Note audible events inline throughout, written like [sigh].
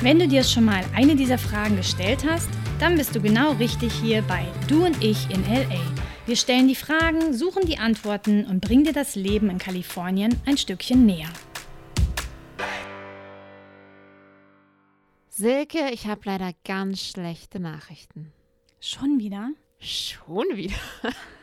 Wenn du dir schon mal eine dieser Fragen gestellt hast, dann bist du genau richtig hier bei Du und ich in LA. Wir stellen die Fragen, suchen die Antworten und bringen dir das Leben in Kalifornien ein Stückchen näher. Silke, ich habe leider ganz schlechte Nachrichten. Schon wieder? Schon wieder? [laughs]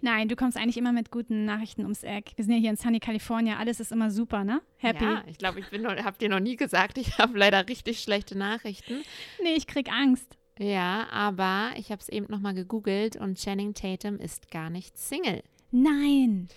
Nein, du kommst eigentlich immer mit guten Nachrichten ums Eck. Wir sind ja hier in Sunny, California. Alles ist immer super, ne? Happy. Ja, ich glaube, ich habe dir noch nie gesagt, ich habe leider richtig schlechte Nachrichten. Nee, ich krieg Angst. Ja, aber ich habe es eben nochmal gegoogelt und Channing Tatum ist gar nicht Single. Nein.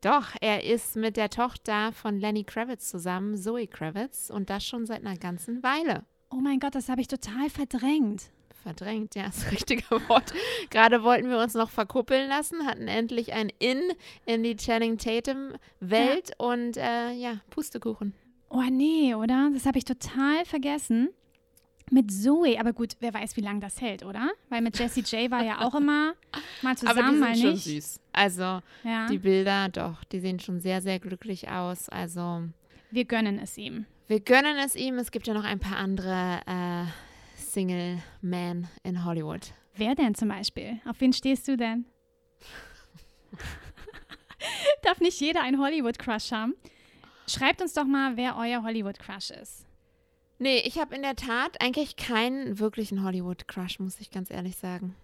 Doch, er ist mit der Tochter von Lenny Kravitz zusammen, Zoe Kravitz, und das schon seit einer ganzen Weile. Oh mein Gott, das habe ich total verdrängt. Verdrängt, ja, [laughs] das richtige Wort. Gerade wollten wir uns noch verkuppeln lassen, hatten endlich ein In in die Channing Tatum-Welt ja. und äh, ja, Pustekuchen. Oh nee, oder? Das habe ich total vergessen. Mit Zoe, aber gut, wer weiß, wie lange das hält, oder? Weil mit Jessie J war ja auch immer mal zusammen, [laughs] aber die sind mal nicht. Schon süß. Also ja. die Bilder, doch, die sehen schon sehr, sehr glücklich aus. Also wir gönnen es ihm. Wir gönnen es ihm. Es gibt ja noch ein paar andere äh, Single Man in Hollywood. Wer denn zum Beispiel? Auf wen stehst du denn? [laughs] Darf nicht jeder einen Hollywood-Crush haben? Schreibt uns doch mal, wer euer Hollywood-Crush ist. Nee, ich habe in der Tat eigentlich keinen wirklichen Hollywood-Crush, muss ich ganz ehrlich sagen.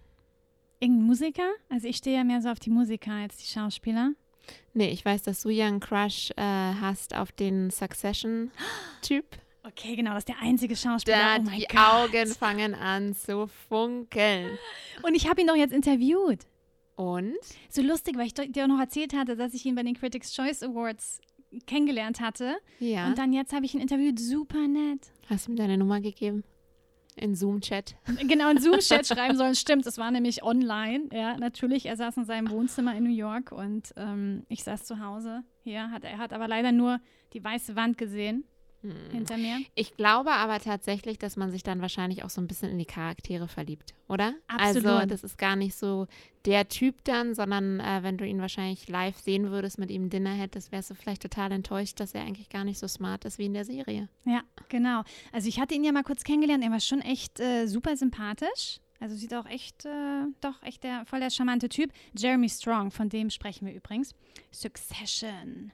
Irgendein Musiker? Also ich stehe ja mehr so auf die Musiker als die Schauspieler. Nee, ich weiß, dass du ja einen Crush äh, hast auf den Succession-Typ. [gasps] Okay, genau, das ist der einzige Schauspieler. Da, oh die Gott. Augen fangen an zu funkeln. Und ich habe ihn doch jetzt interviewt. Und? So lustig, weil ich dir auch noch erzählt hatte, dass ich ihn bei den Critics' Choice Awards kennengelernt hatte. Ja. Und dann jetzt habe ich ihn interviewt. Super nett. Hast du ihm deine Nummer gegeben? In Zoom-Chat. [laughs] Genau, in Zoom-Chat schreiben sollen. Stimmt, es war nämlich online. Ja, natürlich. Er saß in seinem Wohnzimmer in New York und ähm, ich saß zu Hause. Hier hat er hat aber leider nur die weiße Wand gesehen hm. hinter mir. Ich glaube aber tatsächlich, dass man sich dann wahrscheinlich auch so ein bisschen in die Charaktere verliebt, oder? Absolut. Also das ist gar nicht so der Typ dann, sondern äh, wenn du ihn wahrscheinlich live sehen würdest, mit ihm Dinner hättest, wärst du vielleicht total enttäuscht, dass er eigentlich gar nicht so smart ist wie in der Serie. Ja, genau. Also ich hatte ihn ja mal kurz kennengelernt, er war schon echt äh, super sympathisch. Also sieht auch echt, äh, doch echt der, voll der charmante Typ. Jeremy Strong, von dem sprechen wir übrigens. Succession.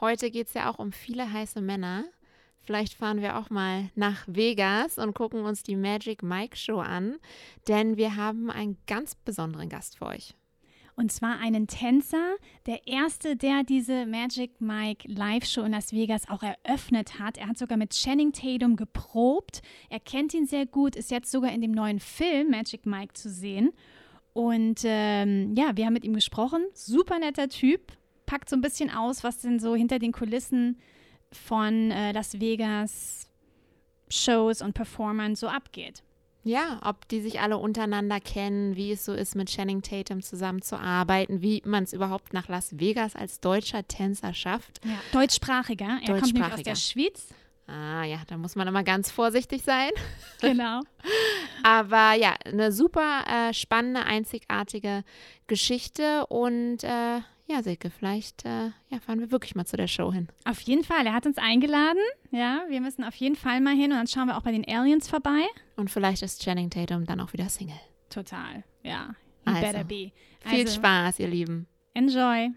Heute geht es ja auch um viele heiße Männer. Vielleicht fahren wir auch mal nach Vegas und gucken uns die Magic Mike Show an, denn wir haben einen ganz besonderen Gast für euch. Und zwar einen Tänzer, der erste, der diese Magic Mike Live Show in Las Vegas auch eröffnet hat. Er hat sogar mit Channing Tatum geprobt. Er kennt ihn sehr gut, ist jetzt sogar in dem neuen Film Magic Mike zu sehen. Und ähm, ja, wir haben mit ihm gesprochen. Super netter Typ. Packt so ein bisschen aus, was denn so hinter den Kulissen von äh, Las Vegas Shows und Performern so abgeht. Ja, ob die sich alle untereinander kennen, wie es so ist, mit Channing Tatum zusammenzuarbeiten, wie man es überhaupt nach Las Vegas als deutscher Tänzer schafft. Ja, deutschsprachiger. Er kommt nämlich aus der Schweiz. Ah ja, da muss man immer ganz vorsichtig sein. [laughs] [laughs] Genau. Aber ja, eine super äh, spannende, einzigartige Geschichte und äh, ja, Silke, vielleicht äh, ja, fahren wir wirklich mal zu der Show hin. Auf jeden Fall. Er hat uns eingeladen. Ja, wir müssen auf jeden Fall mal hin und dann schauen wir auch bei den Aliens vorbei. Und vielleicht ist Channing Tatum dann auch wieder Single. Total, ja. You also, better be. Viel also, Spaß, ihr Lieben. Enjoy.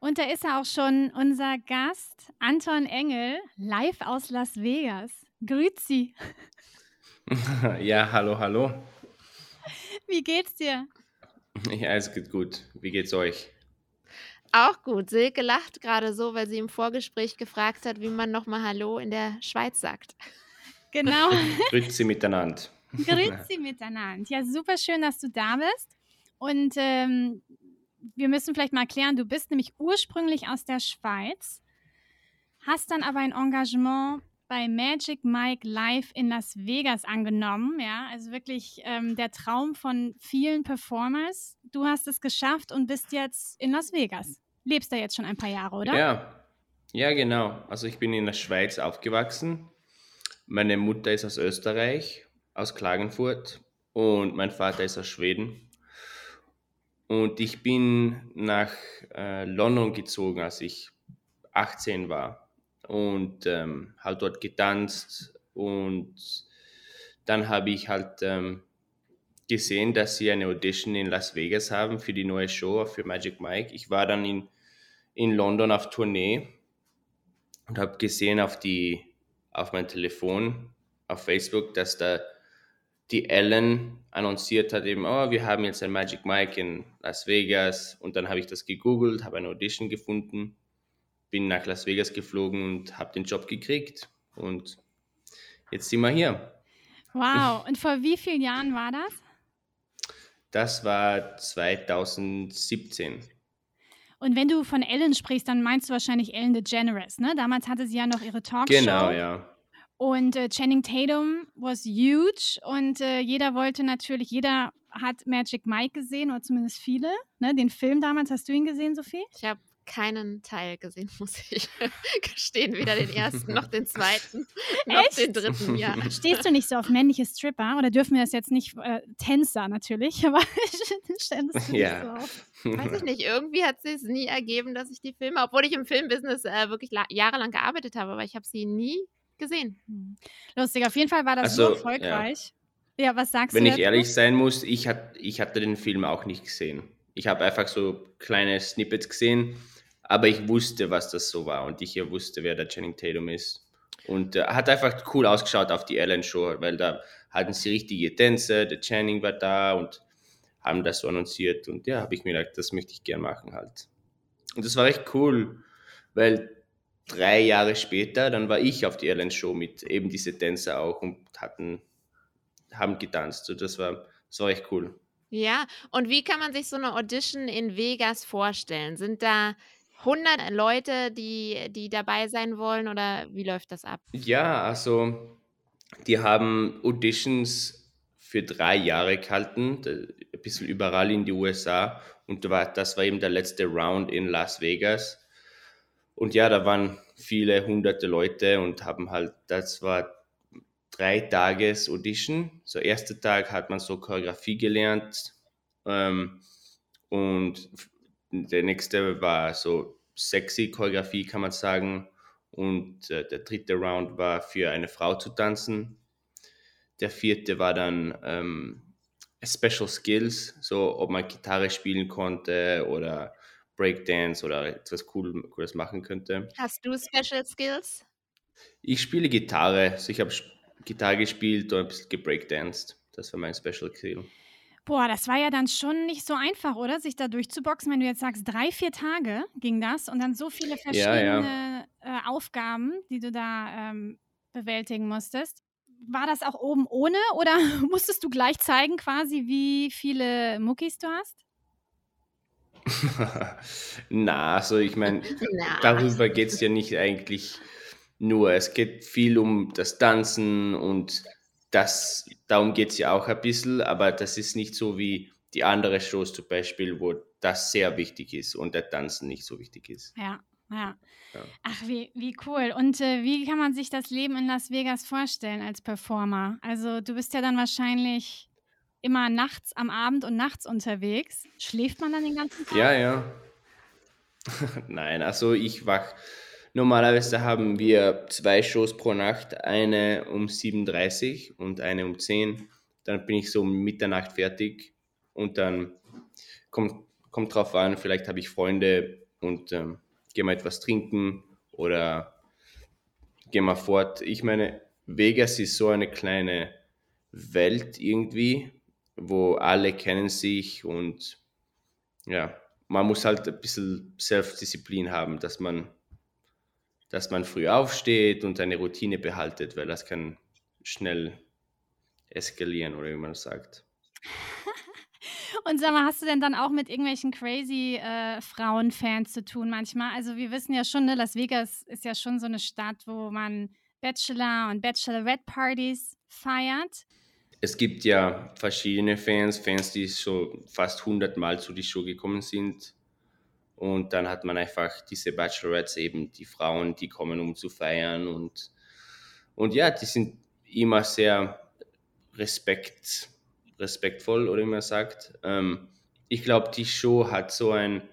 Und da ist er auch schon, unser Gast, Anton Engel, live aus Las Vegas. Grüezi. [laughs] [laughs] Ja, hallo, hallo. Wie geht's dir? [laughs] Ja, es geht gut. Wie geht's euch? Auch gut. Silke lacht gerade so, weil sie im Vorgespräch gefragt hat, wie man nochmal Hallo in der Schweiz sagt. Genau. [laughs] Grüezi miteinander. Grüezi miteinander. Ja, super schön, dass du da bist. Und ähm, wir müssen vielleicht mal klären, du bist nämlich ursprünglich aus der Schweiz, hast dann aber ein Engagement bei Magic Mike live in Las Vegas angenommen. Ja, also wirklich ähm, der Traum von vielen Performers. Du hast es geschafft und bist jetzt in Las Vegas. Lebst da jetzt schon ein paar Jahre, oder? Ja, ja, genau. Also ich bin in der Schweiz aufgewachsen. Meine Mutter ist aus Österreich, aus Klagenfurt und mein Vater ist aus Schweden. Und ich bin nach äh, London gezogen, als ich 18 war und ähm, halt dort getanzt und dann habe ich halt ähm, gesehen, dass sie eine Audition in Las Vegas haben für die neue Show für Magic Mike. Ich war dann in, in London auf Tournee und habe gesehen auf die auf mein Telefon auf Facebook, dass da die Ellen annonciert hat eben, oh, wir haben jetzt ein Magic Mike in Las Vegas und dann habe ich das gegoogelt, habe eine Audition gefunden, bin nach Las Vegas geflogen und habe den Job gekriegt und jetzt sind wir hier. Wow, [laughs] und vor wie vielen Jahren war das? Das war 2017. Und wenn du von Ellen sprichst, dann meinst du wahrscheinlich Ellen DeGeneres, ne? Damals hatte sie ja noch ihre Talkshow. Genau, ja. Und äh, Channing Tatum was huge und äh, jeder wollte natürlich, jeder hat Magic Mike gesehen oder zumindest viele. Ne? Den Film damals, hast du ihn gesehen, Sophie? Ich habe keinen Teil gesehen, [laughs] muss ich gestehen. Weder den ersten noch den zweiten [laughs] noch Echt? den dritten. Ja. Stehst du nicht so auf männliche Stripper? Oder dürfen wir das jetzt nicht? Äh, Tänzer natürlich, [laughs] aber ständest du Ja. nicht so auf? Weiß ich nicht, irgendwie hat es nie ergeben, dass ich die Filme, obwohl ich im Filmbusiness äh, wirklich la- jahrelang gearbeitet habe, aber ich habe sie nie gesehen. Hm. Lustig, auf jeden Fall war das Also, so ja. erfolgreich. Ja, was sagst Wenn du ich dazu? ehrlich sein muss, ich, hat, ich hatte den Film auch nicht gesehen. Ich habe einfach so kleine Snippets gesehen, aber ich wusste, was das so war und ich wusste, wer der Channing Tatum ist. Und äh, hat einfach cool ausgeschaut auf die Ellen Show, weil da hatten sie richtige Tänze, der Channing war da und haben das so annonciert und ja, habe ich mir gedacht, das möchte ich gern machen halt. Und das war echt cool, weil drei Jahre später, dann war ich auf die Ellen Show mit eben diese Tänzer auch und hatten, haben getanzt. So, das war, das war echt cool. Ja, und wie kann man sich so eine Audition in Vegas vorstellen? Sind da 100 Leute, die, die dabei sein wollen oder wie läuft das ab? Ja, also die haben Auditions für drei Jahre gehalten, ein bisschen überall in die USA. Und das war eben der letzte Round in Las Vegas. Und ja, da waren viele hunderte Leute und haben halt, das war drei Tages Audition. So erster Tag hat man so Choreografie gelernt ähm, und der nächste war so sexy Choreografie, kann man sagen. Und äh, der dritte Round war für eine Frau zu tanzen. Der vierte war dann ähm, Special Skills, so ob man Gitarre spielen konnte oder Breakdance oder etwas cool, Cooles machen könnte. Hast du Special Skills? Ich spiele Gitarre, also ich habe Gitarre gespielt und ein bisschen gebreakdanced. Das war mein Special Skill. Boah, das war ja dann schon nicht so einfach, oder? Sich da durchzuboxen, wenn du jetzt sagst, drei, vier Tage ging das und dann so viele verschiedene Äh, Aufgaben, die du da ähm, bewältigen musstest. War das auch oben ohne [laughs] oder [laughs] musstest du gleich zeigen, quasi, wie viele Muckis du hast? [laughs] Na, also ich meine, darüber geht es ja nicht eigentlich nur. Es geht viel um das Tanzen und das, darum geht es ja auch ein bisschen, aber das ist nicht so wie die anderen Shows zum Beispiel, wo das sehr wichtig ist und der Tanzen nicht so wichtig ist. Ja, ja. Ja. Ach, wie, wie cool. Und äh, wie kann man sich das Leben in Las Vegas vorstellen als Performer? Also du bist ja dann wahrscheinlich immer nachts am Abend und nachts unterwegs. Schläft man dann den ganzen Tag? Ja, ja. [laughs] Nein, also ich wach. Normalerweise haben wir zwei Shows pro Nacht, eine um 7.30 Uhr und eine um 10 Uhr. Dann bin ich so um Mitternacht fertig und dann kommt, kommt drauf an, vielleicht habe ich Freunde und ähm, gehen wir etwas trinken oder gehen wir fort. Ich meine, Vegas ist so eine kleine Welt irgendwie, wo alle kennen sich und ja, man muss halt ein bisschen Selbstdisziplin haben, dass man, dass man früh aufsteht und eine Routine behaltet, weil das kann schnell eskalieren oder wie man das sagt. [laughs] Und sag mal, hast du denn dann auch mit irgendwelchen crazy äh, Frauenfans zu tun manchmal? Also wir wissen ja schon, ne, Las Vegas ist ja schon so eine Stadt, wo man Bachelor- und Bachelorette-Partys feiert. Es gibt ja verschiedene Fans, Fans, die so fast 100 Mal zu die Show gekommen sind. Und dann hat man einfach diese Bachelorettes eben, die Frauen, die kommen, um zu feiern. Und, und ja, die sind immer sehr respekt, respektvoll, oder wie man sagt. Ähm, ich glaube, die Show hat so ein,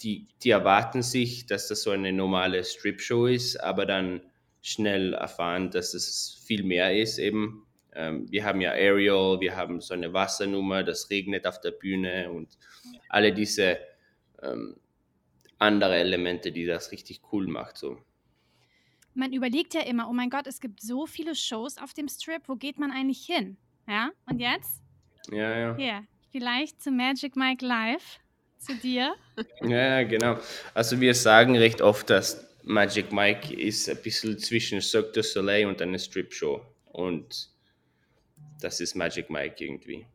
die, die erwarten sich, dass das so eine normale Strip-Show ist, aber dann schnell erfahren, dass es viel mehr ist eben. Ähm, wir haben ja Aerial, wir haben so eine Wassernummer, das regnet auf der Bühne und alle diese ähm, andere Elemente, die das richtig cool macht. So. Man überlegt ja immer, oh mein Gott, es gibt so viele Shows auf dem Strip, wo geht man eigentlich hin? Ja, und jetzt? Ja, ja. Hier, vielleicht zu Magic Mike Live, zu dir. [laughs] Ja, genau. Also wir sagen recht oft, dass Magic Mike ist ein bisschen zwischen Cirque du Soleil und einer Strip-Show. Und das ist Magic Mike irgendwie.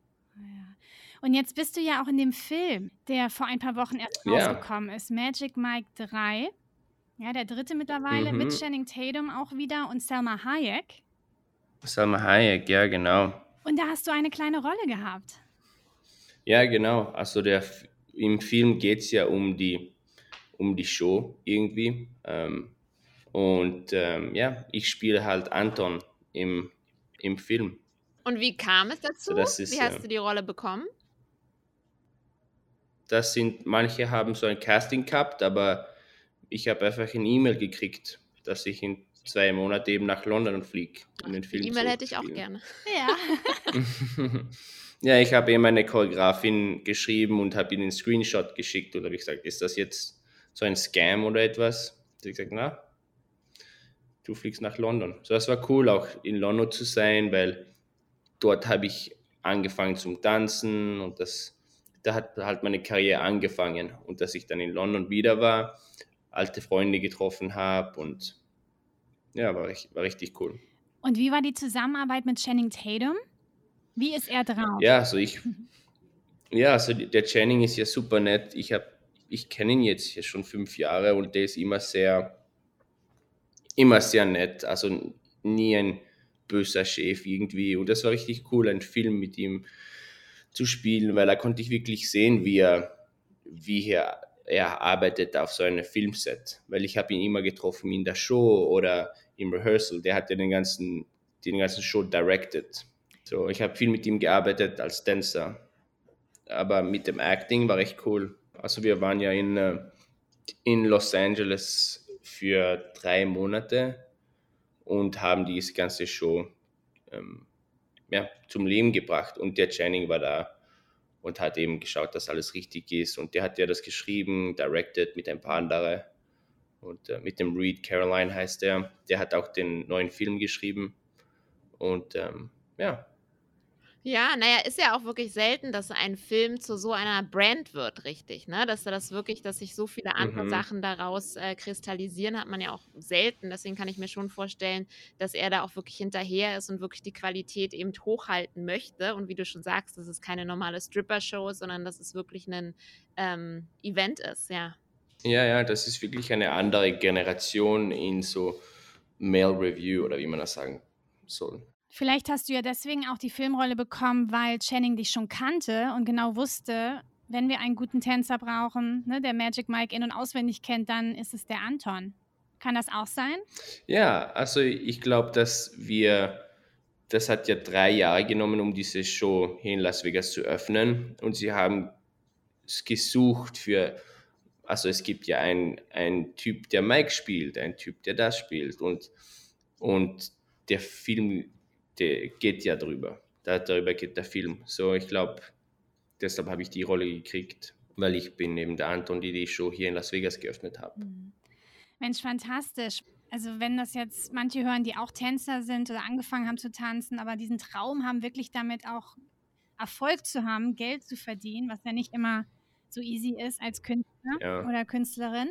Und jetzt bist du ja auch in dem Film, der vor ein paar Wochen erst Ja. rausgekommen ist, Magic Mike 3. Ja, der dritte mittlerweile, Mhm. mit Channing Tatum auch wieder und Selma Hayek. Salma Hayek, ja, genau. Und da hast du eine kleine Rolle gehabt. Ja, genau. Also der, im Film geht es ja um die, um die Show irgendwie. Ähm, und ähm, ja, ich spiele halt Anton im, im Film. Und wie kam es dazu? So, das ist, wie hast du die Rolle bekommen? Das sind, manche haben so ein Casting gehabt, aber ich habe einfach eine E-Mail gekriegt, dass ich in zwei Monaten eben nach London fliege, um den Film E-Mail hätte ich auch gerne. Ja. [laughs] ja, ich habe eben eine Choreografin geschrieben und habe ihnen einen Screenshot geschickt und habe gesagt, ist das jetzt so ein Scam oder etwas? Sie hat gesagt, na, du fliegst nach London. So, das war cool, auch in London zu sein, weil dort habe ich angefangen zum Tanzen und das, da hat halt meine Karriere angefangen und dass ich dann in London wieder war, alte Freunde getroffen habe und ja, war, richtig- war richtig cool. Und wie war die Zusammenarbeit mit Channing Tatum? Wie ist er drauf? Ja, also ich, ja, also der Channing ist ja super nett. Ich habe, ich kenne ihn jetzt hier schon fünf Jahre und der ist immer sehr, immer sehr nett. Also nie ein böser Chef irgendwie. Und das war richtig cool, einen Film mit ihm zu spielen, weil da konnte ich wirklich sehen, wie er, wie er, er arbeitet auf so einem Filmset. Weil ich habe ihn immer getroffen in der Show oder im Rehearsal. Der hat ja den ganzen, den ganzen Show directed. So, ich habe viel mit ihm gearbeitet als Tänzer. Aber mit dem Acting war echt cool. Also wir waren ja in, äh, in Los Angeles für drei Monate und haben diese ganze Show ähm, ja, zum Leben gebracht. Und der Channing war da und hat eben geschaut, dass alles richtig ist. Und der hat ja das geschrieben, directed mit ein paar anderen. Und äh, mit dem Reed Caroline heißt er. Der hat auch den neuen Film geschrieben. Und ähm, ja, Ja, naja, ist ja auch wirklich selten, dass ein Film zu so einer Brand wird, richtig, ne? Dass er das wirklich, dass sich so viele andere Mhm. Sachen daraus äh, kristallisieren, hat man ja auch selten. Deswegen kann ich mir schon vorstellen, dass er da auch wirklich hinterher ist und wirklich die Qualität eben hochhalten möchte. Und wie du schon sagst, dass es keine normale Stripper-Show ist, sondern dass es wirklich ein ähm, Event ist, ja. Ja, ja, das ist wirklich eine andere Generation in so Male Review oder wie man das sagen soll. Vielleicht hast du ja deswegen auch die Filmrolle bekommen, weil Channing dich schon kannte und genau wusste, wenn wir einen guten Tänzer brauchen, ne, der Magic Mike in- und auswendig kennt, dann ist es der Anton. Kann das auch sein? Ja, also ich glaube, dass wir, das hat ja drei Jahre genommen, um diese Show hier in Las Vegas zu öffnen. Und sie haben es gesucht für, also es gibt ja einen, Typ, der Mike spielt, einen Typ, der das spielt. Und, und der Film, der geht ja drüber. Da, darüber geht der Film. So, ich glaube, deshalb habe ich die Rolle gekriegt, weil ich bin eben der Anton, die die Show hier in Las Vegas geöffnet habe. Mensch, fantastisch. Also wenn das jetzt manche hören, die auch Tänzer sind oder angefangen haben zu tanzen, aber diesen Traum haben, wirklich damit auch Erfolg zu haben, Geld zu verdienen, was ja nicht immer so easy ist als Künstler Ja. oder Künstlerin.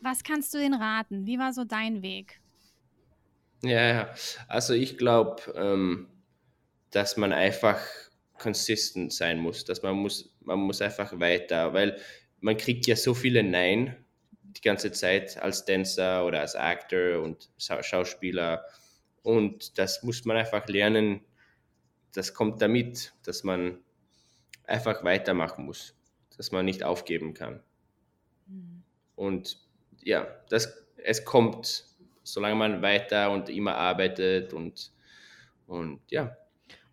Was kannst du denen raten? Wie war so dein Weg? Ja, ja. Also ich glaube, ähm, dass man einfach consistent sein muss, dass man muss, man muss einfach weiter, weil man kriegt ja so viele Nein die ganze Zeit als Tänzer oder als Actor und Schau- Schauspieler Und das muss man einfach lernen. Das kommt damit, dass man einfach weitermachen muss, dass man nicht aufgeben kann. Mhm. Und ja, das, es kommt, solange man weiter und immer arbeitet und, und ja.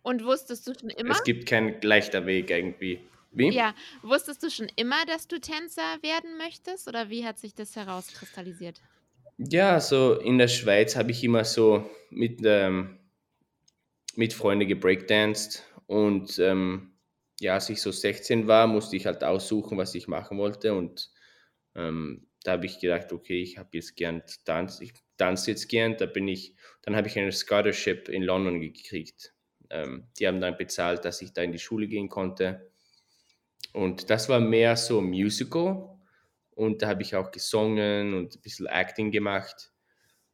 Und wusstest du schon immer? Es gibt keinen leichter Weg irgendwie. Wie? Ja, wusstest du schon immer, dass du Tänzer werden möchtest oder wie hat sich das herauskristallisiert? Ja, so in der Schweiz habe ich immer so mit, ähm, mit Freunden gebreakdanced und ähm, ja, als ich so 16 war, musste ich halt aussuchen, was ich machen wollte und ähm, da habe ich gedacht, okay, ich habe jetzt gern Tanz, ich tanze jetzt gern, da bin ich, dann habe ich eine Scholarship in London gekriegt. Ähm, die haben dann bezahlt, dass ich da in die Schule gehen konnte und das war mehr so Musical und da habe ich auch gesungen und ein bisschen Acting gemacht.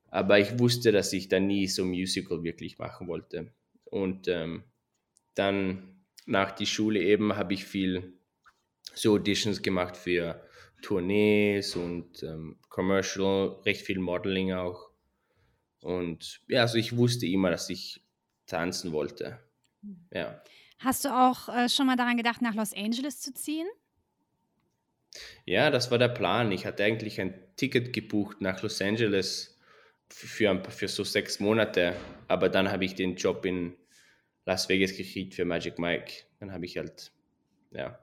Aber ich wusste, dass ich da nie so Musical wirklich machen wollte. Und ähm, dann nach die Schule eben habe ich viel so Auditions gemacht für Tournees und ähm, Commercial, recht viel Modeling auch. Und ja, also ich wusste immer, dass ich tanzen wollte. Ja. Hast du auch äh, schon mal daran gedacht, nach Los Angeles zu ziehen? Ja, das war der Plan. Ich hatte eigentlich ein Ticket gebucht nach Los Angeles für, für so sechs Monate, aber dann habe ich den Job in Las Vegas gekriegt für Magic Mike. Dann habe ich halt, ja.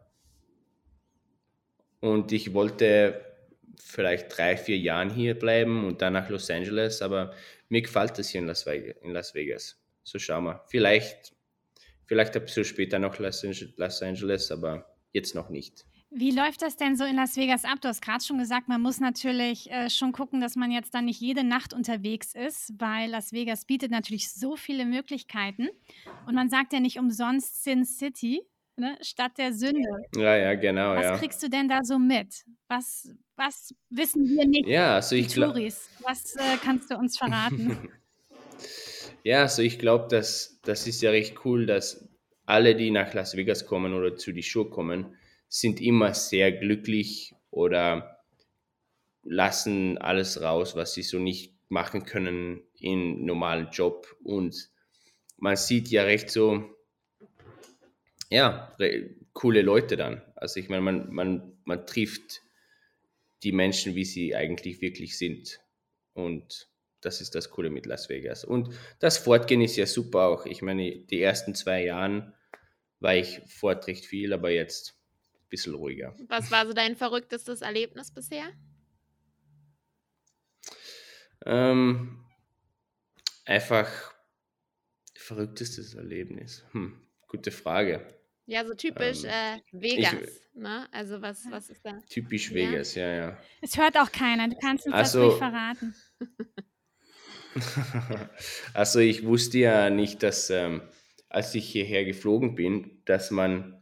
Und ich wollte vielleicht drei, vier Jahren hier bleiben und dann nach Los Angeles, aber mir gefällt es hier in Las Vegas. In Las Vegas. So schauen wir. Vielleicht, vielleicht ein bisschen später noch Los Angeles, aber jetzt noch nicht. Wie läuft das denn so in Las Vegas ab? Du hast gerade schon gesagt, man muss natürlich äh, schon gucken, dass man jetzt dann nicht jede Nacht unterwegs ist, weil Las Vegas bietet natürlich so viele Möglichkeiten. Und man sagt ja nicht umsonst Sin City, ne? Stadt der Sünde. Ja, ja, genau. Was ja. kriegst du denn da so mit? Was, was wissen wir nicht? Ja, also ich glaube. Was äh, kannst du uns verraten? [laughs] ja, also ich glaube, dass das ist ja recht cool, dass alle, die nach Las Vegas kommen oder zu die Show kommen, sind immer sehr glücklich oder lassen alles raus, was sie so nicht machen können im normalen Job. Und man sieht ja recht so, ja, coole Leute dann. Also ich meine, man, man, man trifft die Menschen, wie sie eigentlich wirklich sind. Und das ist das Coole mit Las Vegas. Und das Fortgehen ist ja super auch. Ich meine, die ersten zwei Jahren war ich fort recht viel, aber jetzt bisschen ruhiger. Was war so dein verrücktestes Erlebnis bisher? Ähm, einfach verrücktestes Erlebnis. Hm, gute Frage. Ja, so typisch ähm, äh, Vegas. Ich, ne? Also was, was ist da? Typisch ja. Vegas, ja, ja. Es hört auch keiner. Du kannst uns also, das nicht verraten. [laughs] also ich wusste ja nicht, dass ähm, als ich hierher geflogen bin, dass man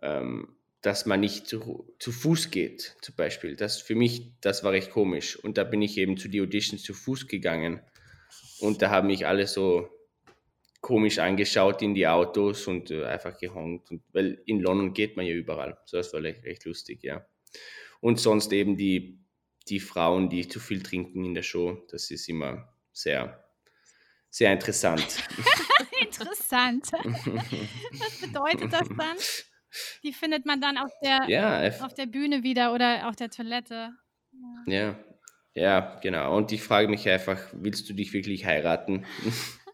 ähm, dass man nicht zu, zu Fuß geht, zum Beispiel. Das für mich, das war recht komisch. Und da bin ich eben zu die Auditions zu Fuß gegangen. Und da haben mich alle so komisch angeschaut in die Autos und äh, einfach gehongt. Und, weil in London geht man ja überall. So, das war recht, recht lustig, ja. Und sonst eben die, die Frauen, die zu viel trinken in der Show, das ist immer sehr, sehr interessant. [laughs] interessant. [laughs] Was bedeutet das dann? Die findet man dann auf der, ja, auf der Bühne wieder oder auf der Toilette. Ja. ja, ja, genau. Und ich frage mich einfach, willst du dich wirklich heiraten? [laughs]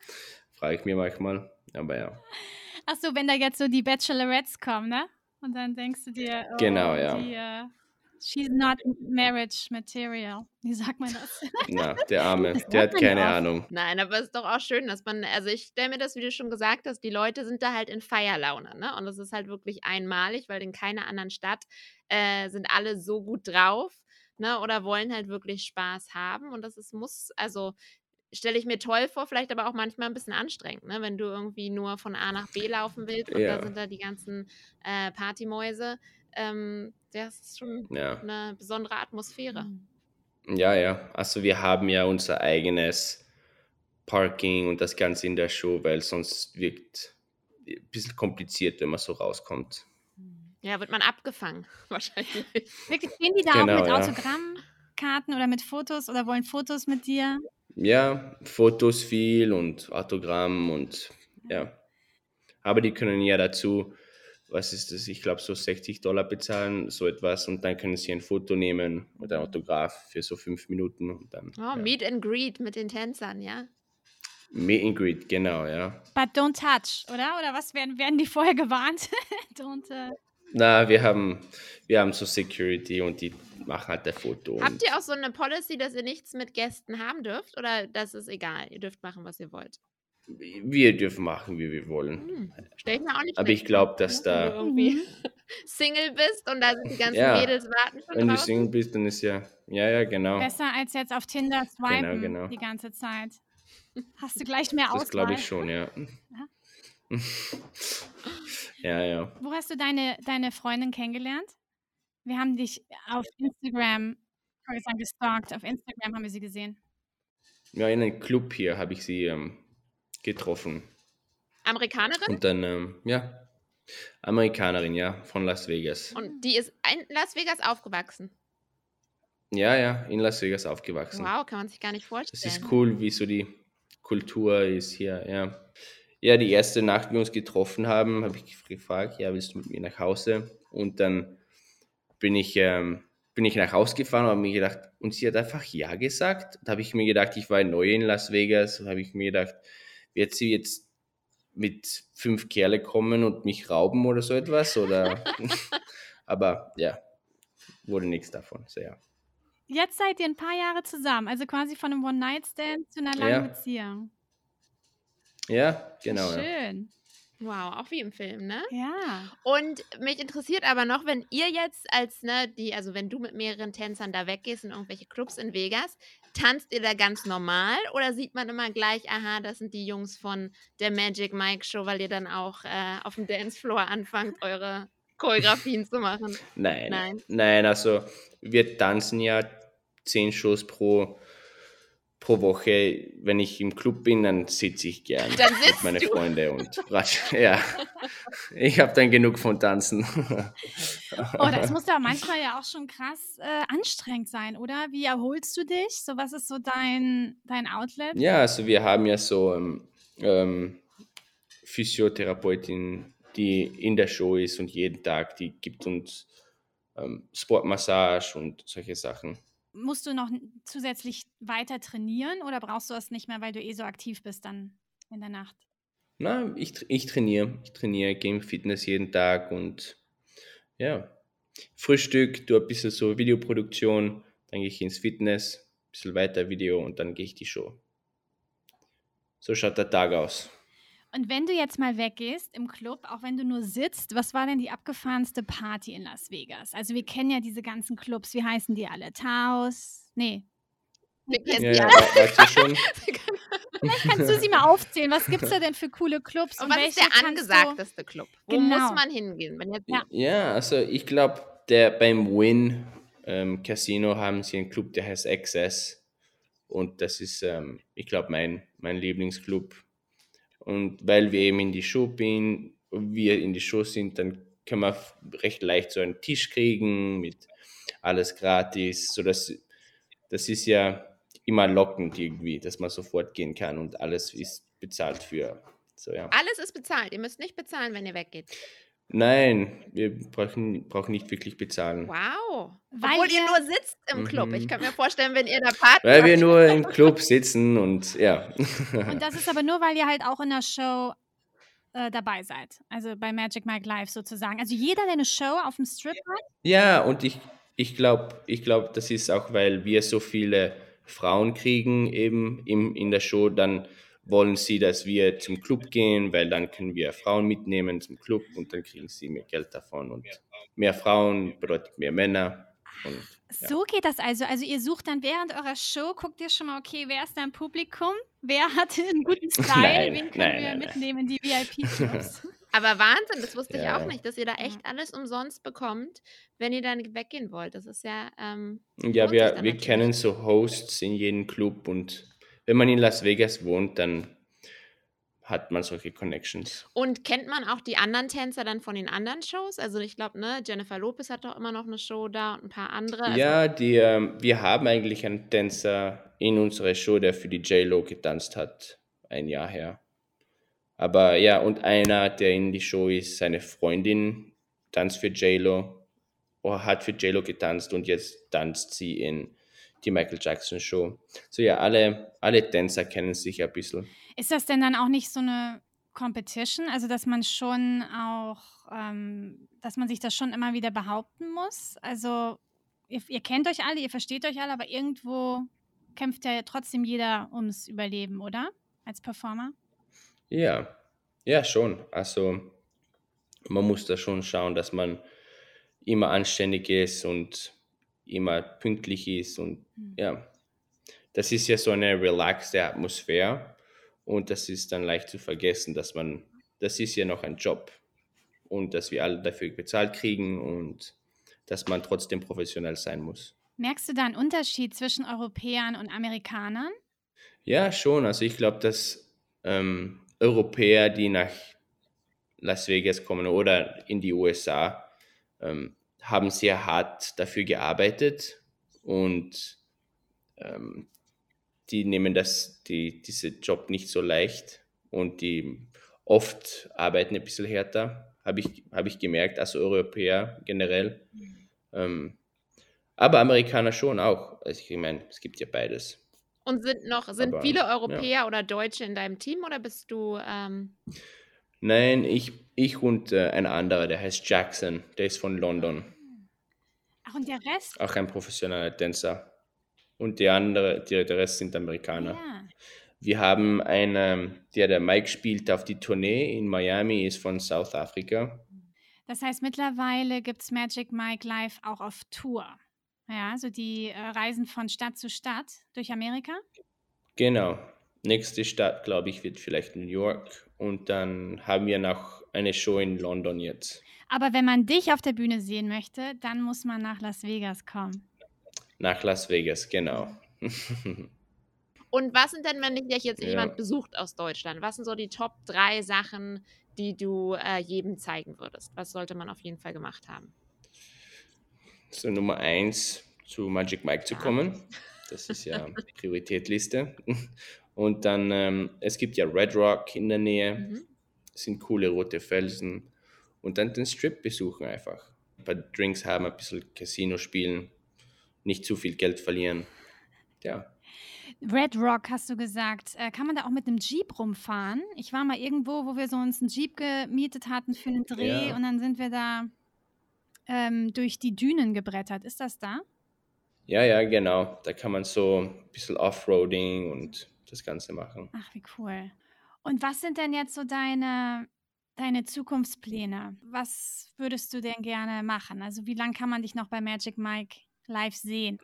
frage ich mir manchmal. Aber ja. Achso, wenn da jetzt so die Bachelorettes kommen, ne? Und dann denkst du dir, oh, genau, ja. Die, uh, she's not marriage material. Wie sagt man das? [laughs] Na, der Arme, der hat keine Ahnung. Nein, aber es ist doch auch schön, dass man, also ich stelle mir das, wie du schon gesagt hast, die Leute sind da halt in Feierlaune, ne? Und das ist halt wirklich einmalig, weil in keiner anderen Stadt äh, sind alle so gut drauf, ne? Oder wollen halt wirklich Spaß haben. Und das ist, muss, also stelle ich mir toll vor, vielleicht aber auch manchmal ein bisschen anstrengend, ne? wenn du irgendwie nur von A nach B laufen willst und ja. da sind da die ganzen äh, Partymäuse. Ähm, das ist schon ja. eine besondere Atmosphäre. Mhm. Ja, ja. Also wir haben ja unser eigenes Parking und das Ganze in der Show, weil sonst wirkt ein bisschen kompliziert, wenn man so rauskommt. Ja, wird man abgefangen, [laughs] wahrscheinlich. Wirklich, gehen die da genau, auch mit ja. Autogrammkarten oder mit Fotos oder wollen Fotos mit dir? Ja, Fotos viel und Autogramm und ja. Aber die können ja dazu, was ist das, ich glaube so 60 Dollar bezahlen, so etwas und dann können sie ein Foto nehmen oder ein Autograph für so fünf Minuten und dann. Oh, ja. Meet and Greet mit den Tänzern, ja? Meet and Greet, genau, ja. But don't touch, oder? Oder was werden, werden die vorher gewarnt? [laughs] don't. Uh... Na, wir haben, wir haben so Security und die machen halt ein Foto. Habt ihr auch so eine Policy, dass ihr nichts mit Gästen haben dürft? Oder das ist egal? Ihr dürft machen, was ihr wollt. Wir dürfen machen, wie wir wollen. Hm. Stell ich mir auch nicht Aber ich glaube, dass Wenn du da, irgendwie Mhm. [laughs] Single bist und da sind die ganzen Ja. Mädels warten schon wenn du draußen. Single bist, dann ist ja, ja, ja, genau. Besser als jetzt auf Tinder swipen genau. die ganze Zeit. Hast du gleich mehr Das glaube Auswahl. ich schon, ja. [laughs] Ja, ja. Wo hast du deine, deine Freundin kennengelernt? Wir haben dich auf Instagram, sagen, gestalkt. Auf Instagram haben wir sie gesehen. Ja, in einem Club hier habe ich sie ähm, getroffen. Amerikanerin Und dann, ähm, ja, Amerikanerin, ja, von Las Vegas. und die ist in Las Vegas aufgewachsen. Ja, ja, in Las Vegas aufgewachsen. Wow, kann man sich gar nicht Das vorstellen. ist cool, wie so die Kultur ist hier, ja. Ja, die erste Nacht, wie wir uns getroffen haben, habe ich gefragt, ja, willst du mit mir nach Hause? Und dann bin ich, ähm, bin ich nach Hause gefahren und habe mir gedacht, und sie hat einfach Ja gesagt. Da habe ich mir gedacht, ich war neu in Las Vegas, habe ich mir gedacht, wird sie jetzt mit fünf Kerle kommen und mich rauben oder so etwas? Oder [laughs] aber ja, wurde nichts davon. So, ja. Jetzt seid ihr ein paar Jahre zusammen, also quasi von einem One-Night-Stand zu einer langen Ja. Beziehung. ja, genau. Ja. Wow, auch wie im Film, ne? Ja. Und mich interessiert aber noch, wenn ihr jetzt als, ne, die, also wenn du mit mehreren Tänzern da weggehst in irgendwelche Clubs in Vegas, tanzt ihr da ganz normal oder sieht man immer gleich, aha, das sind die Jungs von der Magic Mike Show, weil ihr dann auch äh, auf dem Dancefloor anfangt, eure Choreografien zu machen? [laughs] Nein, Nein. nein. also wir tanzen ja zehn Shows pro, pro Woche. Wenn ich im Club bin, dann sitze ich gern Dann mit meinen du. Freunden und. Ja, ich habe dann genug von Tanzen. Oh, das muss aber manchmal ja auch schon krass äh, anstrengend sein, oder? Wie erholst du dich? So, was ist so dein, dein Outlet? Ja, also wir haben ja so ähm, ähm, Physiotherapeutin, die in der Show ist und jeden Tag, die gibt uns ähm, Sportmassage und solche Sachen. Musst du noch zusätzlich weiter trainieren oder brauchst du das nicht mehr, weil du eh so aktiv bist dann in der Nacht? Na, ich, ich trainiere. Ich trainiere Game Fitness jeden Tag und ja, Frühstück, tu ein bisschen so Videoproduktion, dann gehe ich ins Fitness, ein bisschen weiter Video und dann gehe ich die Show. So schaut der Tag aus. Und wenn du jetzt mal weggehst im Club, auch wenn du nur sitzt, was war denn die abgefahrenste Party in Las Vegas? Also wir kennen ja diese ganzen Clubs, wie heißen die alle? Taos? Nee. Wir kennen Ja, ja, alle. schon? [laughs] Kannst du sie mal aufzählen? Was gibt es da denn für coole Clubs? Und was ist der angesagteste Club? Wo Genau. muss man hingehen? Wenn jetzt, Ja. Ja, also ich glaube, der beim Win ähm, Casino haben sie einen Club, der heißt Access. Und das ist, ähm, ich glaube, mein, mein Lieblingsclub. Und weil wir eben in die Show bin, wir in die Show sind, dann man f- recht leicht so einen Tisch kriegen mit alles gratis. So das, das ist ja immer lockend irgendwie, dass man sofort gehen kann und alles ist bezahlt für. So, ja. alles ist bezahlt. Ihr müsst nicht bezahlen, wenn ihr weggeht. Nein, wir brauchen, brauchen nicht wirklich bezahlen. Wow. Weil Obwohl ihr ihr- nur sitzt im Club. Mhm. Ich kann mir vorstellen, wenn ihr da Party Weil wir nur im Club sitzen und ja. Und das ist aber nur, weil ihr halt auch in der Show äh, dabei seid. Also bei Magic Mike Live sozusagen. Also jeder, der eine Show auf dem Strip hat, ja, und ich, ich glaube, ich glaub, das ist auch, weil wir so viele Frauen kriegen eben im, in der Show, dann wollen sie, dass wir zum Club gehen, weil dann können wir Frauen mitnehmen zum Club und dann kriegen sie mehr Geld davon. Und mehr Frauen bedeutet mehr Männer. Und, ja. So geht das also. Also ihr sucht dann während eurer Show, guckt ihr schon mal, okay, wer ist da im Publikum? Wer hat einen guten [laughs] Style? Nein, Wen können nein, wir nein, mitnehmen in die VIP-Clubs? [laughs] Aber Wahnsinn, das wusste ich Ja, auch ja. nicht, dass ihr da echt alles umsonst bekommt, wenn ihr dann weggehen wollt. Das ist ja. Ähm, ja, wir, wir kennen so Hosts in jedem Club und wenn man in Las Vegas wohnt, dann hat man solche Connections. und kennt man auch die anderen Tänzer dann von den anderen Shows? Also ich glaube, ne, Jennifer Lopez hat doch immer noch eine Show da und ein paar andere. Also, Ja, die, ähm, wir haben eigentlich einen Tänzer in unserer Show, der für die J-Lo getanzt hat, ein Jahr her. Aber ja, und einer, der in die Show ist, seine Freundin tanzt für J-Lo, oder hat für J-Lo getanzt und jetzt tanzt sie in die Michael Jackson Show. So ja, alle, alle Tänzer kennen sich ein bisschen. Ist das denn dann auch nicht so eine Competition? Also, dass man schon auch, ähm, dass man sich das schon immer wieder behaupten muss? Also, ihr, ihr kennt euch alle, ihr versteht euch alle, aber irgendwo kämpft ja trotzdem jeder ums Überleben, oder? Als Performer? Ja, ja, schon. Also, man muss da schon schauen, dass man immer anständig ist und immer pünktlich ist und mhm. ja, das ist ja so eine relaxte Atmosphäre und das ist dann leicht zu vergessen, dass man, das ist ja noch ein Job und dass wir alle dafür bezahlt kriegen und dass man trotzdem professionell sein muss. Merkst du da einen Unterschied zwischen Europäern und Amerikanern? Ja, schon. Also ich glaube, dass ähm, Europäer, die nach Las Vegas kommen oder in die USA, ähm, haben sehr hart dafür gearbeitet und ähm, die nehmen das, die, diese Job nicht so leicht und die oft arbeiten ein bisschen härter, habe ich, hab ich gemerkt, als Europäer generell. Ähm, aber Amerikaner schon auch. Also ich meine, es gibt ja beides. Und sind noch, sind aber, viele Europäer ja. oder Deutsche in deinem Team oder bist du? Ähm Nein, ich, ich und äh, ein anderer, der heißt Jackson, der ist von London. Ach, und der Rest? Auch ein professioneller Tänzer. Und die andere, die, der Rest sind Amerikaner. Ja. Wir haben einen, der der Mike spielt auf die Tournee in Miami, ist von South Africa. Das heißt, mittlerweile gibt es Magic Mike live auch auf Tour. Ja, also die äh, reisen von Stadt zu Stadt durch Amerika? Genau. Nächste Stadt, glaube ich, wird vielleicht New York. Und dann haben wir noch eine Show in London jetzt. Aber wenn man dich auf der Bühne sehen möchte, dann muss man nach Las Vegas kommen. Nach Las Vegas, genau. [laughs] Und was sind denn, wenn dich jetzt ja. jemand besucht aus Deutschland? Was sind so die Top 3 Sachen, die du äh, jedem zeigen würdest? Was sollte man auf jeden Fall gemacht haben? So Nummer 1 zu Magic Mike zu ja. kommen. Das ist ja [laughs] die Prioritätliste. Und dann, ähm, es gibt ja Red Rock in der Nähe. Mhm. Das sind coole rote Felsen und dann den Strip besuchen einfach. Ein paar Drinks haben, ein bisschen Casino spielen, nicht zu viel Geld verlieren. Ja. Red Rock hast du gesagt. Äh, kann man da auch mit einem Jeep rumfahren? Ich war mal irgendwo, wo wir so uns einen Jeep gemietet hatten für einen Dreh ja. und dann sind wir da ähm, durch die Dünen gebrettert. Ist das da? Ja, ja, genau. Da kann man so ein bisschen Offroading und das Ganze machen. Ach, wie cool. Und was sind denn jetzt so deine deine Zukunftspläne? Was würdest du denn gerne machen? Also wie lange kann man dich noch bei Magic Mike live sehen?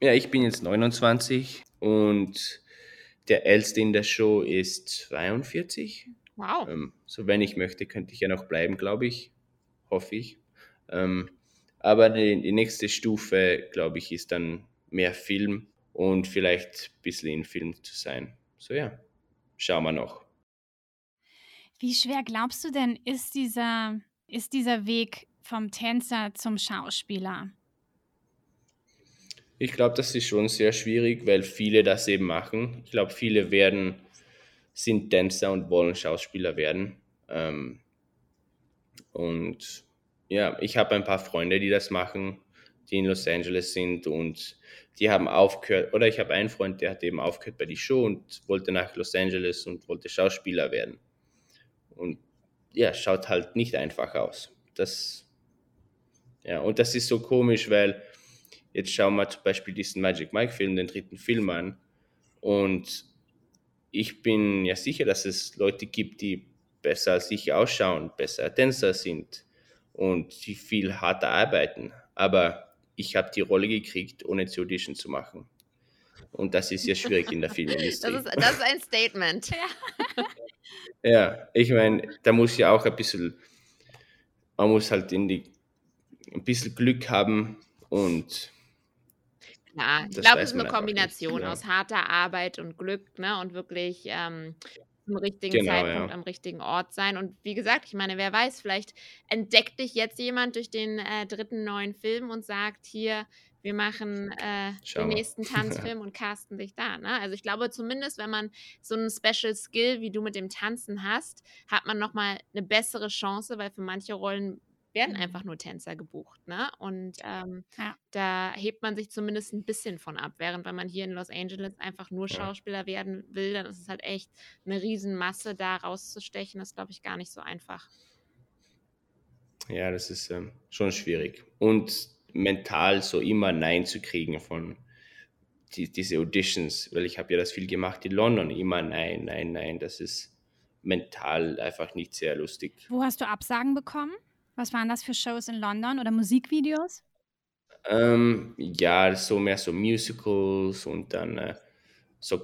Ja, ich bin jetzt 29 und der älteste in der Show ist 42. Wow. Ähm, so wenn ich möchte, könnte ich ja noch bleiben, glaube ich. Hoffe ich. Ähm, aber die, die nächste Stufe, glaube ich, ist dann mehr Film und vielleicht ein bisschen in Film zu sein. So ja, schauen wir noch. Wie schwer glaubst du denn, ist dieser, ist dieser Weg vom Tänzer zum Schauspieler? Ich glaube, das ist schon sehr schwierig, weil viele das eben machen. Ich glaube, viele werden, sind Tänzer und wollen Schauspieler werden. Ähm, und ja, ich habe ein paar Freunde, die das machen, die in Los Angeles sind und die haben aufgehört, oder ich habe einen Freund, der hat eben aufgehört bei die Show und wollte nach Los Angeles und wollte Schauspieler werden. Und ja, schaut halt nicht einfach aus. Das, ja, und das ist so komisch, weil jetzt schauen wir zum Beispiel diesen Magic Mike Film, den dritten Film an. Und ich bin ja sicher, dass es Leute gibt, die besser als ich ausschauen, besser Tänzer sind und die viel harter arbeiten. Aber ich habe die Rolle gekriegt, ohne zu Audition zu machen. Und das ist ja schwierig in der [laughs] Filmindustrie. Das ist, das ist ein Statement. Ja. Ja, ich meine, da muss ja auch ein bisschen, man muss halt in die, ein bisschen Glück haben und. Ja, ich glaube, es ist eine Kombination ja. aus harter Arbeit und Glück, ne? Und wirklich ähm, zum richtigen Genau, Zeitpunkt ja. am richtigen Ort sein. Und wie gesagt, ich meine, wer weiß, vielleicht entdeckt dich jetzt jemand durch den äh, dritten neuen Film und sagt, hier, wir machen äh, den nächsten [laughs] Tanzfilm und casten dich da. Ne? Also ich glaube zumindest, wenn man so einen Special Skill wie du mit dem Tanzen hast, hat man nochmal eine bessere Chance, weil für manche Rollen werden Mhm. einfach nur Tänzer gebucht. Ne? Und ähm, Ja. da hebt man sich zumindest ein bisschen von ab. Während wenn man hier in Los Angeles einfach nur Ja. Schauspieler werden will, dann ist es halt echt eine Riesenmasse, da rauszustechen. Das ist, glaube ich, gar nicht so einfach. Ja, das ist ähm, schon schwierig. Und mental so immer Nein zu kriegen von die, diese Auditions, weil ich habe ja das viel gemacht in London, immer Nein, Nein, Nein. Das ist mental einfach nicht sehr lustig. Wo hast du Absagen bekommen? Was waren das für Shows in London oder Musikvideos? Ähm, ja, so mehr so Musicals und dann äh, so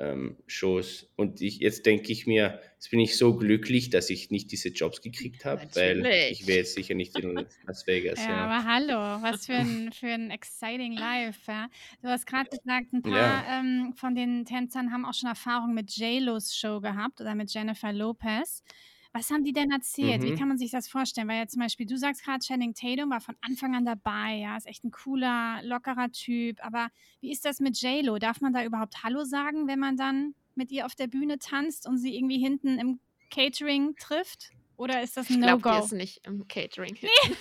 Kreuzfahrt-Shows. und ich, jetzt denke ich mir, jetzt bin ich so glücklich, dass ich nicht diese Jobs gekriegt habe, weil ich wäre jetzt sicher nicht in Las Vegas. Ja, Ja, aber hallo, was für ein, für ein exciting Life. Ja. Du hast gerade gesagt, ein paar Ja. ähm, von den Tänzern haben auch schon Erfahrung mit J-Los Show gehabt oder mit Jennifer Lopez. Was haben die denn erzählt? Wie Mhm. kann man sich das vorstellen? Weil ja zum Beispiel, du sagst gerade, Channing Tatum war von Anfang an dabei, ja, ist echt ein cooler, lockerer Typ. Aber wie ist das mit J-Lo? Darf man da überhaupt Hallo sagen, wenn man dann mit ihr auf der Bühne tanzt und sie irgendwie hinten im Catering trifft? Oder ist das ein Ich glaube, No-Go? ist nicht im Catering. [laughs]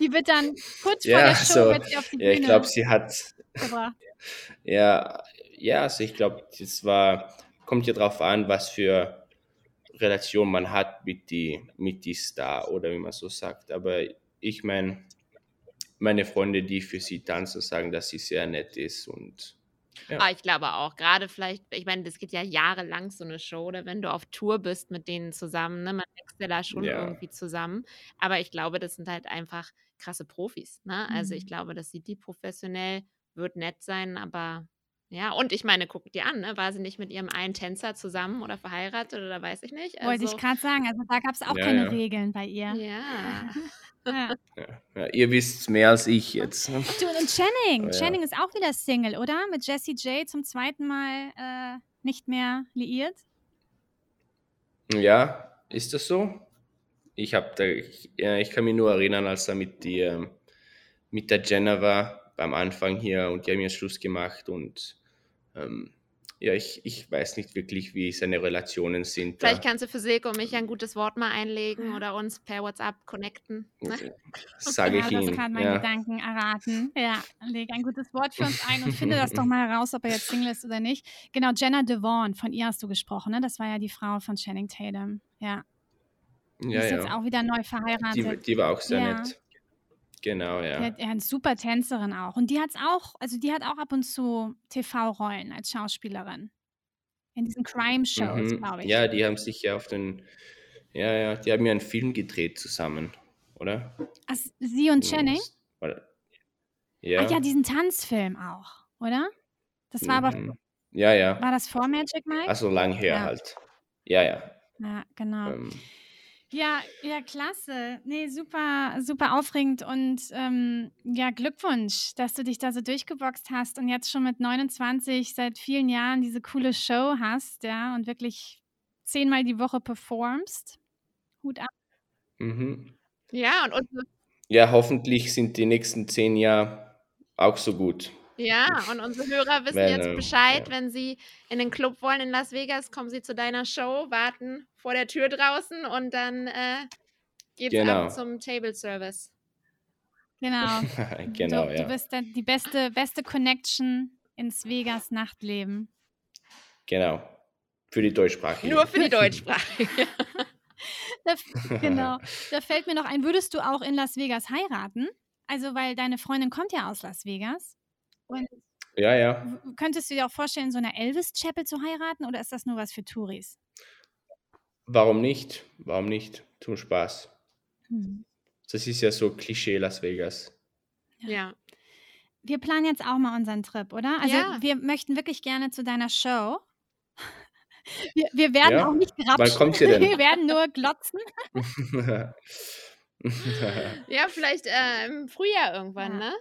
Die wird dann kurz vor Ja, der Show so, auf die ja ich Bühne glaube, sie hat, gebracht. ja, ja, also ich glaube, das war, kommt ja drauf an, was für Relation man hat mit die, mit die Star oder wie man so sagt. Aber ich meine, meine Freunde, die für sie tanzen, sagen, dass sie sehr nett ist und ja. Ah, ich glaube auch. Gerade vielleicht, ich meine, das geht ja jahrelang so eine Show, oder wenn du auf Tour bist mit denen zusammen, ne? Man wächst ja da schon Ja. irgendwie zusammen. Aber ich glaube, das sind halt einfach krasse Profis. Ne? Also ich Mhm. glaube, das sieht die professionell, wird nett sein, aber ja, und ich meine, guck dir an, ne? War sie nicht mit ihrem einen Tänzer zusammen oder verheiratet oder weiß ich nicht? Wollte ich Also, gerade sagen, also da gab es auch Ja, keine ja. Regeln bei ihr. ja. [laughs] Ja. [laughs] Ja, ja, ihr wisst mehr als ich jetzt. ne? Du, und Channing, Ja. Channing ist auch wieder Single, oder? Mit Jessie J zum zweiten Mal äh, nicht mehr liiert. Ja, ist das so? Ich habe da, ich, ja, ich kann mich nur erinnern, als er mit die, mit der Jenna war beim Anfang hier und die haben ja Schluss gemacht und ähm, ja, ich, ich weiß nicht wirklich, wie seine Relationen sind. Vielleicht kannst du für Silke und mich ein gutes Wort mal einlegen oder uns per WhatsApp connecten. Ne? Sage ja, ich Ihnen. gerade meinen Ja. Gedanken erraten. Ja, leg ein gutes Wort für uns ein und [laughs] finde das doch mal heraus, ob er jetzt Single ist oder nicht. Genau, Jenna Devon, von ihr hast du gesprochen, ne? Das war ja die Frau von Channing Tatum. Ja, die Ja, ist jetzt ja. auch wieder neu Die, verheiratet. die war auch sehr Ja. nett. Genau, Die ja. hat, ja, eine super Tänzerin auch. Und die hat's auch, also die hat auch ab und zu TV-Rollen als Schauspielerin. In diesen Crime-Shows, Mhm. glaube ich. Ja, die haben sich ja auf den, ja, ja, die haben ja einen Film gedreht zusammen, oder? Ach, sie und Channing? War- Ja. Ach ja, diesen Tanzfilm auch, oder? Das war aber, Mhm. Ja, ja. war das vor Magic Mike? Also lang her Ja. halt. Ja, ja. Ja, genau. Ähm, Ja, ja, klasse. Nee, super, super aufregend und ähm, ja, Glückwunsch, dass du dich da so durchgeboxt hast und jetzt schon mit 29 seit vielen Jahren diese coole Show hast, ja, und wirklich zehnmal die Woche performst. Hut ab. mhm. Ja, und unsere, Ja, hoffentlich sind die nächsten zehn Jahre auch so gut. Ja, und unsere Hörer wissen Weil, jetzt Bescheid, ja. wenn sie in den Club wollen in Las Vegas, kommen sie zu deiner Show, warten vor der Tür draußen und dann äh, geht's Genau. ab zum Table Service. Genau. [laughs] genau, du, ja. du bist dann die beste, beste Connection ins Vegas Nachtleben. Genau. Für die Deutschsprachigen. Nur für die [laughs] Deutschsprachigen. Da, f- genau. Da fällt mir noch ein, würdest du auch in Las Vegas heiraten? Also, weil deine Freundin kommt ja aus Las Vegas. Und Ja, ja. könntest du dir auch vorstellen, so eine Elvis Chapel zu heiraten oder ist das nur was für Touris? Warum nicht? Warum nicht? Tut Spaß. Hm. Das ist ja so Klischee Las Vegas. ja. Wir planen jetzt auch mal unseren Trip, oder? Also, Ja. wir möchten wirklich gerne zu deiner Show. [laughs] Wir, wir werden Ja. auch nicht grapschen. Wann kommt ihr denn? [laughs] Wir werden nur glotzen. [laughs] Ja, vielleicht äh, im Frühjahr irgendwann, Ja. ne?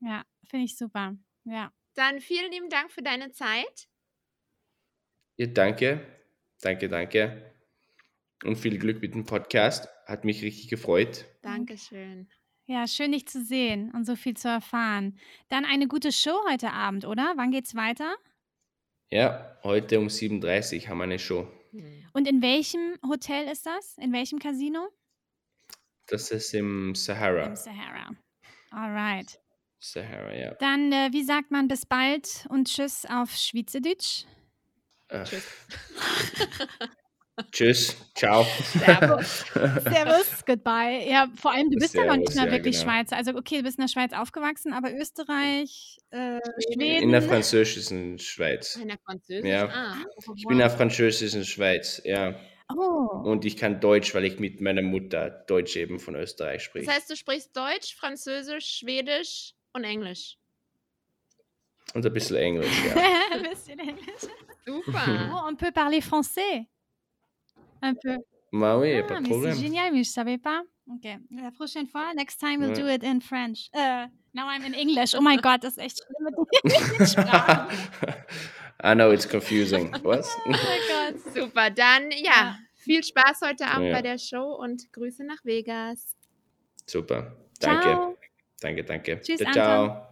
Ja, finde ich super. Ja. Dann vielen lieben Dank für deine Zeit. Ja, danke. Danke, danke. Und viel Glück mit dem Podcast. Hat mich richtig gefreut. Dankeschön. Ja, schön dich zu sehen und so viel zu erfahren. Dann eine gute Show heute Abend, oder? Wann geht's weiter? Ja, heute um 7.30 Uhr haben wir eine Show. Hm. Und in welchem Hotel ist das? In welchem Casino? Das ist im Im Sahara. Sahara. Alright. Sahara, ja. Dann, äh, wie sagt man bis bald und tschüss auf Schweizerdeutsch? Äh, Tschüss. [laughs] tschüss, ciao. Servus. [laughs] Servus, goodbye. Ja, vor allem, du bist ja noch nicht Servus, mal ja, wirklich genau. Schweizer. Also, okay, du bist in der Schweiz aufgewachsen, aber Österreich, äh, Schweden. In der französischen Schweiz. Einer Französisch? Ja. Ah, Ich bin in der französischen Schweiz, ja. Oh, Und ich kann Deutsch, weil ich mit meiner Mutter Deutsch eben von Österreich das spreche. heißt, du sprichst Deutsch, Französisch, Schwedisch und Englisch. Und ein bisschen Englisch, ja. [laughs] ein bisschen Englisch. Super. Oh, on peut parler français. Un peu. Ma oui, Ah, pas de mais c'est problème. génial, mais je savais pas. Ok, la prochaine fois, next time we'll Ouais. do it in French. Uh, now I'm in English. Oh my God, das ist echt schlimm mit den Sprachen. [laughs] I know it's confusing. Was? [laughs] Oh mein Gott. Super. Dann, ja, Ja. viel Spaß heute Abend Ja. bei der Show und Grüße nach Vegas. Super. Danke. Ciao. Danke, danke. Tschüss, ciao, Anton. ciao.